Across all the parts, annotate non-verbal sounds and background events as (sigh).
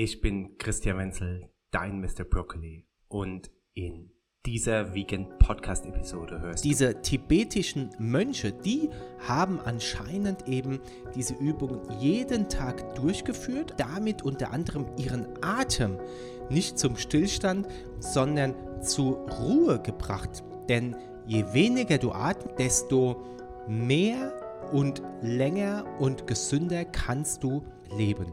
Ich bin Christian Wenzel, dein Mr. Broccoli und in dieser Vegan Podcast Episode hörst. Diese tibetischen Mönche, die haben anscheinend eben diese Übung jeden Tag durchgeführt, damit unter anderem ihren Atem nicht zum Stillstand, sondern zur Ruhe gebracht. Denn je weniger du atmest, desto mehr und länger und gesünder kannst du leben.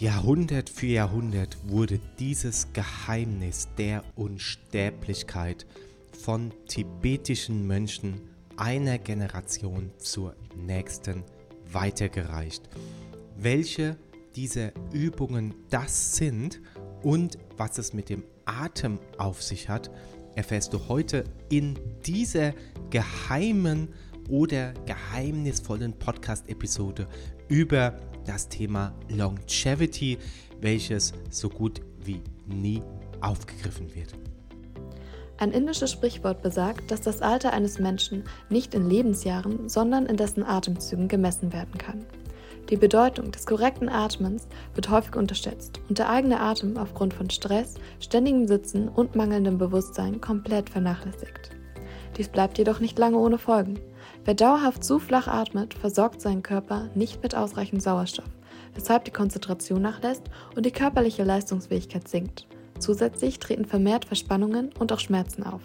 Jahrhundert für Jahrhundert wurde dieses Geheimnis der Unsterblichkeit von tibetischen Mönchen einer Generation zur nächsten weitergereicht. Welche dieser Übungen das sind und was es mit dem Atem auf sich hat, erfährst du heute in dieser geheimen oder geheimnisvollen Podcast-Episode über das Thema Longevity, welches so gut wie nie aufgegriffen wird. Ein indisches Sprichwort besagt, dass das Alter eines Menschen nicht in Lebensjahren, sondern in dessen Atemzügen gemessen werden kann. Die Bedeutung des korrekten Atmens wird häufig unterschätzt und der eigene Atem aufgrund von Stress, ständigem Sitzen und mangelndem Bewusstsein komplett vernachlässigt. Dies bleibt jedoch nicht lange ohne Folgen. Wer dauerhaft zu flach atmet, versorgt seinen Körper nicht mit ausreichend Sauerstoff, weshalb die Konzentration nachlässt und die körperliche Leistungsfähigkeit sinkt. Zusätzlich treten vermehrt Verspannungen und auch Schmerzen auf.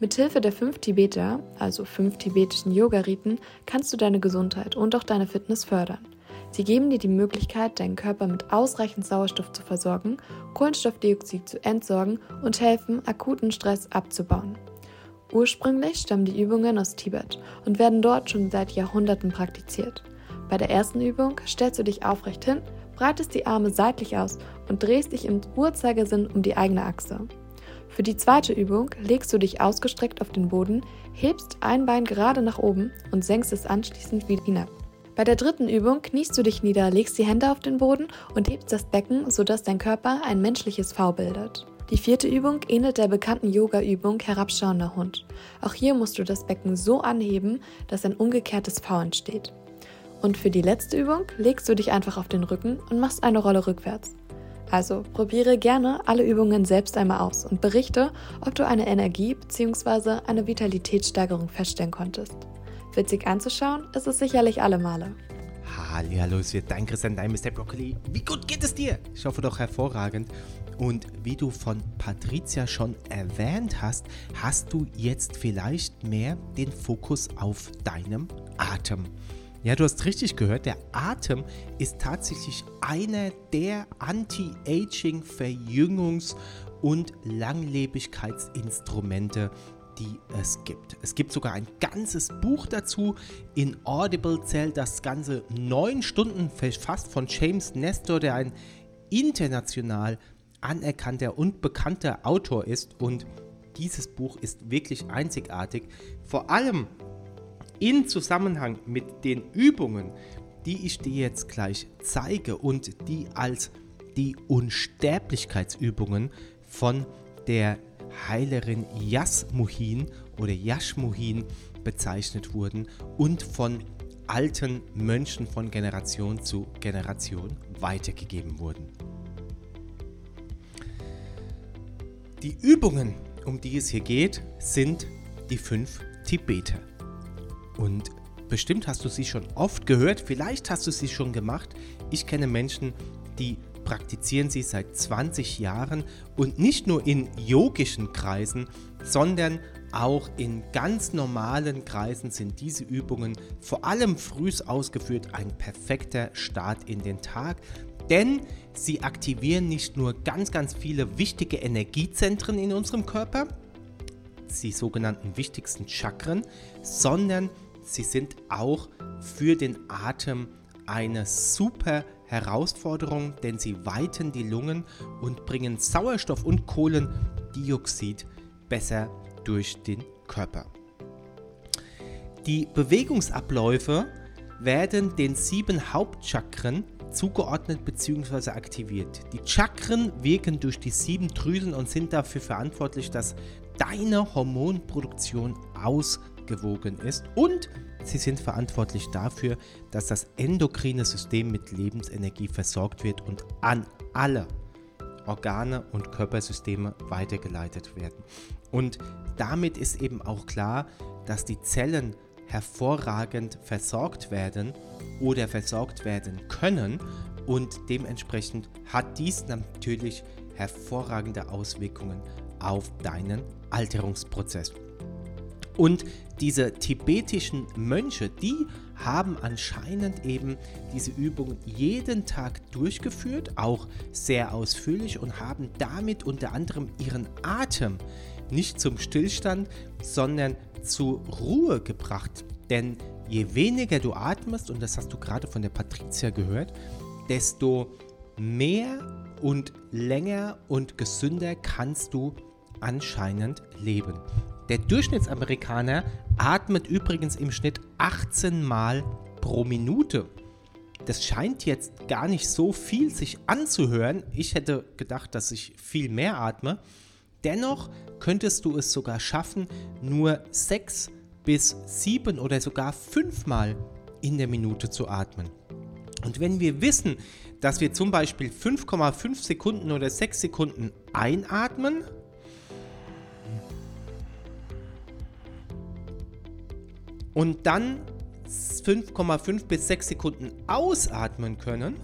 Mithilfe der fünf Tibeter, also fünf tibetischen Yoga-Riten, kannst du deine Gesundheit und auch deine Fitness fördern. Sie geben dir die Möglichkeit, deinen Körper mit ausreichend Sauerstoff zu versorgen, Kohlenstoffdioxid zu entsorgen und helfen, akuten Stress abzubauen. Ursprünglich stammen die Übungen aus Tibet und werden dort schon seit Jahrhunderten praktiziert. Bei der ersten Übung stellst du dich aufrecht hin, breitest die Arme seitlich aus und drehst dich im Uhrzeigersinn um die eigene Achse. Für die zweite Übung legst du dich ausgestreckt auf den Boden, hebst ein Bein gerade nach oben und senkst es anschließend wieder hinab. Bei der dritten Übung kniest du dich nieder, legst die Hände auf den Boden und hebst das Becken, sodass dein Körper ein menschliches V bildet. Die vierte Übung ähnelt der bekannten Yoga-Übung Herabschauender Hund. Auch hier musst du das Becken so anheben, dass ein umgekehrtes V entsteht. Und für die letzte Übung legst du dich einfach auf den Rücken und machst eine Rolle rückwärts. Also probiere gerne alle Übungen selbst einmal aus und berichte, ob du eine Energie- bzw. eine Vitalitätssteigerung feststellen konntest. Witzig anzuschauen ist es sicherlich alle Male. Hallo, es wird dein Christian, dein Mr. Broccoli. Wie gut geht es dir? Ich hoffe doch hervorragend. Und wie du von Patricia schon erwähnt hast, hast du jetzt vielleicht mehr den Fokus auf deinem Atem. Ja, du hast richtig gehört, der Atem ist tatsächlich einer der Anti-Aging, Verjüngungs- und Langlebigkeitsinstrumente, die es gibt. Es gibt sogar ein ganzes Buch dazu. In Audible zählt das Ganze neun Stunden fast von James Nestor, der ein international anerkannter und bekannter Autor ist. Und dieses Buch ist wirklich einzigartig. Vor allem in Zusammenhang mit den Übungen, die ich dir jetzt gleich zeige und die als die Unsterblichkeitsübungen von der Heilerin Jasmuhin oder Yashmuhin bezeichnet wurden und von alten Mönchen von Generation zu Generation weitergegeben wurden. Die Übungen, um die es hier geht, sind die fünf Tibeter. Und bestimmt hast du sie schon oft gehört, vielleicht hast du sie schon gemacht. Ich kenne Menschen, die praktizieren sie seit 20 Jahren und nicht nur in yogischen Kreisen, sondern auch in ganz normalen Kreisen sind diese Übungen vor allem früh ausgeführt ein perfekter Start in den Tag, denn sie aktivieren nicht nur ganz, ganz viele wichtige Energiezentren in unserem Körper, die sogenannten wichtigsten Chakren, sondern sie sind auch für den Atem eine super Herausforderung, denn sie weiten die Lungen und bringen Sauerstoff und Kohlendioxid besser durch den Körper. Die Bewegungsabläufe werden den sieben Hauptchakren zugeordnet bzw. aktiviert. Die Chakren wirken durch die sieben Drüsen und sind dafür verantwortlich, dass deine Hormonproduktion ausgewogen ist und sie sind verantwortlich dafür, dass das endokrine System mit Lebensenergie versorgt wird und an alle Organe und Körpersysteme weitergeleitet werden. Und damit ist eben auch klar, dass die Zellen hervorragend versorgt werden oder versorgt werden können und dementsprechend hat dies natürlich hervorragende Auswirkungen auf deinen Alterungsprozess. Und diese tibetischen Mönche, die haben anscheinend eben diese Übung jeden Tag durchgeführt, auch sehr ausführlich und haben damit unter anderem ihren Atem nicht zum Stillstand, sondern zur Ruhe gebracht. Denn je weniger du atmest, und das hast du gerade von der Patricia gehört, desto mehr und länger und gesünder kannst du anscheinend leben. Der Durchschnittsamerikaner atmet übrigens im Schnitt 18 Mal pro Minute. Das scheint jetzt gar nicht so viel sich anzuhören. Ich hätte gedacht, dass ich viel mehr atme. Dennoch könntest du es sogar schaffen, nur sechs bis sieben oder sogar fünfmal in der Minute zu atmen. Und wenn wir wissen, dass wir zum Beispiel 5,5 Sekunden oder 6 Sekunden einatmen und dann 5,5 bis 6 Sekunden ausatmen können,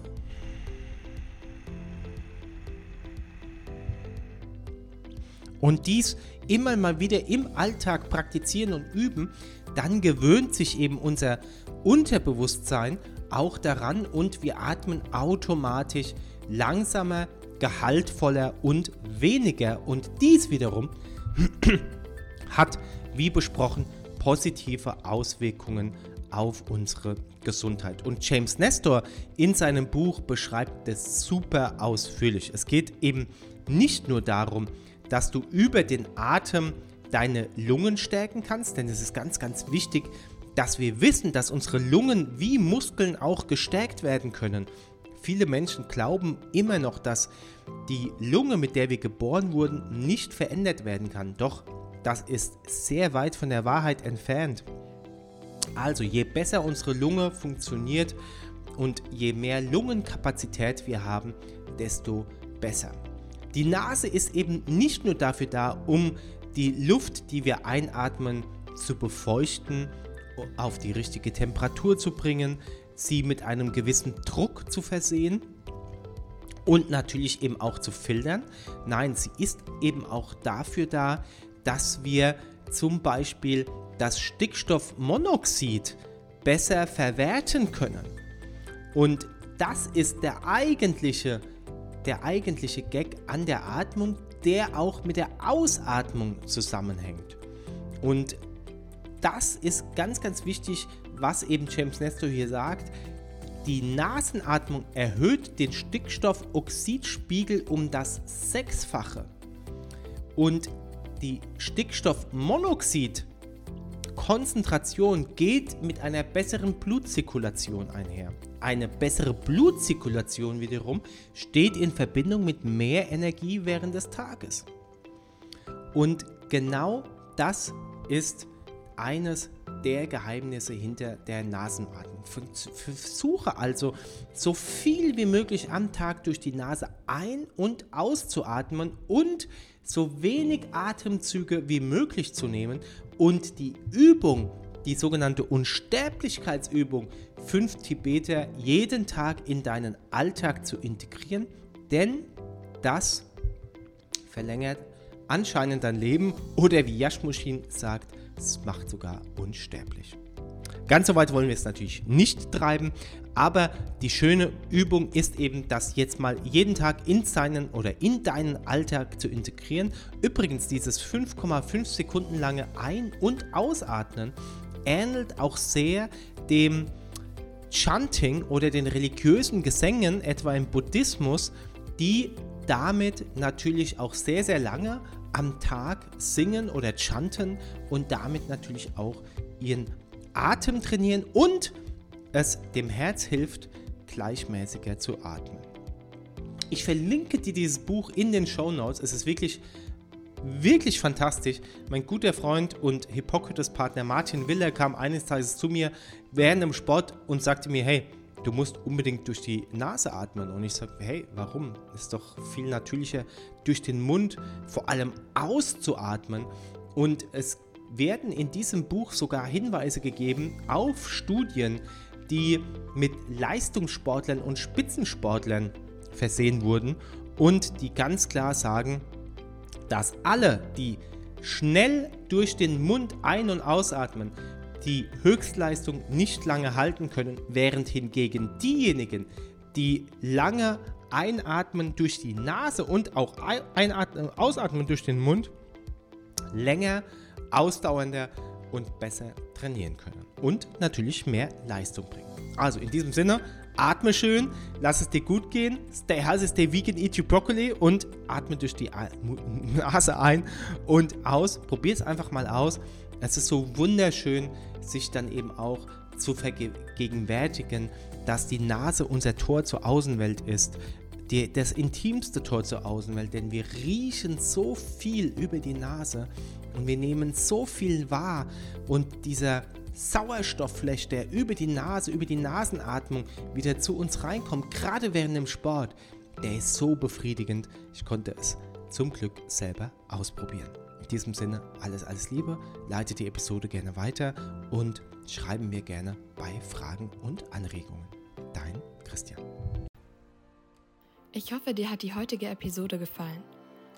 und dies immer mal wieder im Alltag praktizieren und üben, dann gewöhnt sich eben unser Unterbewusstsein auch daran und wir atmen automatisch langsamer, gehaltvoller und weniger. Und dies wiederum (clears throat) hat, wie besprochen, positive Auswirkungen auf unsere Gesundheit. Und James Nestor in seinem Buch beschreibt das super ausführlich. Es geht eben nicht nur darum, dass du über den Atem deine Lungen stärken kannst, denn es ist ganz, ganz wichtig, dass wir wissen, dass unsere Lungen wie Muskeln auch gestärkt werden können. Viele Menschen glauben immer noch, dass die Lunge, mit der wir geboren wurden, nicht verändert werden kann. Doch das ist sehr weit von der Wahrheit entfernt. Also je besser unsere Lunge funktioniert und je mehr Lungenkapazität wir haben, desto besser. Die Nase ist eben nicht nur dafür da, um die Luft, die wir einatmen, zu befeuchten, auf die richtige Temperatur zu bringen, sie mit einem gewissen Druck zu versehen und natürlich eben auch zu filtern. Nein, sie ist eben auch dafür da, dass wir zum Beispiel das Stickstoffmonoxid besser verwerten können. Und das ist der eigentliche der eigentliche Gag an der Atmung, der auch mit der Ausatmung zusammenhängt. Und das ist ganz, ganz wichtig, was eben James Nestor hier sagt. Die Nasenatmung erhöht den Stickstoffoxidspiegel um das Sechsfache. Und die Stickstoffmonoxid Konzentration geht mit einer besseren Blutzirkulation einher. Eine bessere Blutzirkulation wiederum steht in Verbindung mit mehr Energie während des Tages. Und genau das ist eines der Geheimnisse hinter der Nasenatmung. Versuche also so viel wie möglich am Tag durch die Nase ein- und auszuatmen und so wenig Atemzüge wie möglich zu nehmen und die Übung, die sogenannte Unsterblichkeitsübung, fünf Tibeter jeden Tag in deinen Alltag zu integrieren, denn das verlängert anscheinend dein Leben oder wie Yashmushin sagt, es macht sogar unsterblich. Ganz so weit wollen wir es natürlich nicht treiben, aber die schöne Übung ist eben, das jetzt mal jeden Tag in seinen oder in deinen Alltag zu integrieren. Übrigens, dieses 5,5 Sekunden lange Ein- und Ausatmen ähnelt auch sehr dem Chanting oder den religiösen Gesängen, etwa im Buddhismus, die damit natürlich auch sehr, sehr lange am Tag singen oder chanten und damit natürlich auch ihren Atem trainieren und es dem Herz hilft, gleichmäßiger zu atmen. Ich verlinke dir dieses Buch in den Show Notes. Es ist wirklich, wirklich fantastisch. Mein guter Freund und Hippokrates-Partner Martin Willer kam eines Tages zu mir während dem Sport und sagte mir, hey, du musst unbedingt durch die Nase atmen. Und ich sage, hey, warum? Ist doch viel natürlicher, durch den Mund vor allem auszuatmen. Und es werden in diesem Buch sogar Hinweise gegeben auf Studien, die mit Leistungssportlern und Spitzensportlern versehen wurden und die ganz klar sagen, dass alle, die schnell durch den Mund ein- und ausatmen, die Höchstleistung nicht lange halten können, während hingegen diejenigen, die lange einatmen durch die Nase und auch einatmen, ausatmen durch den Mund, länger, ausdauernder und besser trainieren können und natürlich mehr Leistung bringen. Also in diesem Sinne, atme schön, lass es dir gut gehen, stay healthy, stay vegan, eat your broccoli und atme durch die (laughs) Nase ein und aus. Probier es einfach mal aus. Es ist so wunderschön, sich dann eben auch zu vergegenwärtigen, dass die Nase unser Tor zur Außenwelt ist. Die, das intimste Tor zur Außenwelt, denn wir riechen so viel über die Nase und wir nehmen so viel wahr und dieser Sauerstoffflash, der über die Nase, über die Nasenatmung wieder zu uns reinkommt, gerade während dem Sport, der ist so befriedigend. Ich konnte es zum Glück selber ausprobieren. In diesem Sinne, alles, alles Liebe, leite die Episode gerne weiter und schreiben mir gerne bei Fragen und Anregungen. Dein Christian. Ich hoffe, dir hat die heutige Episode gefallen.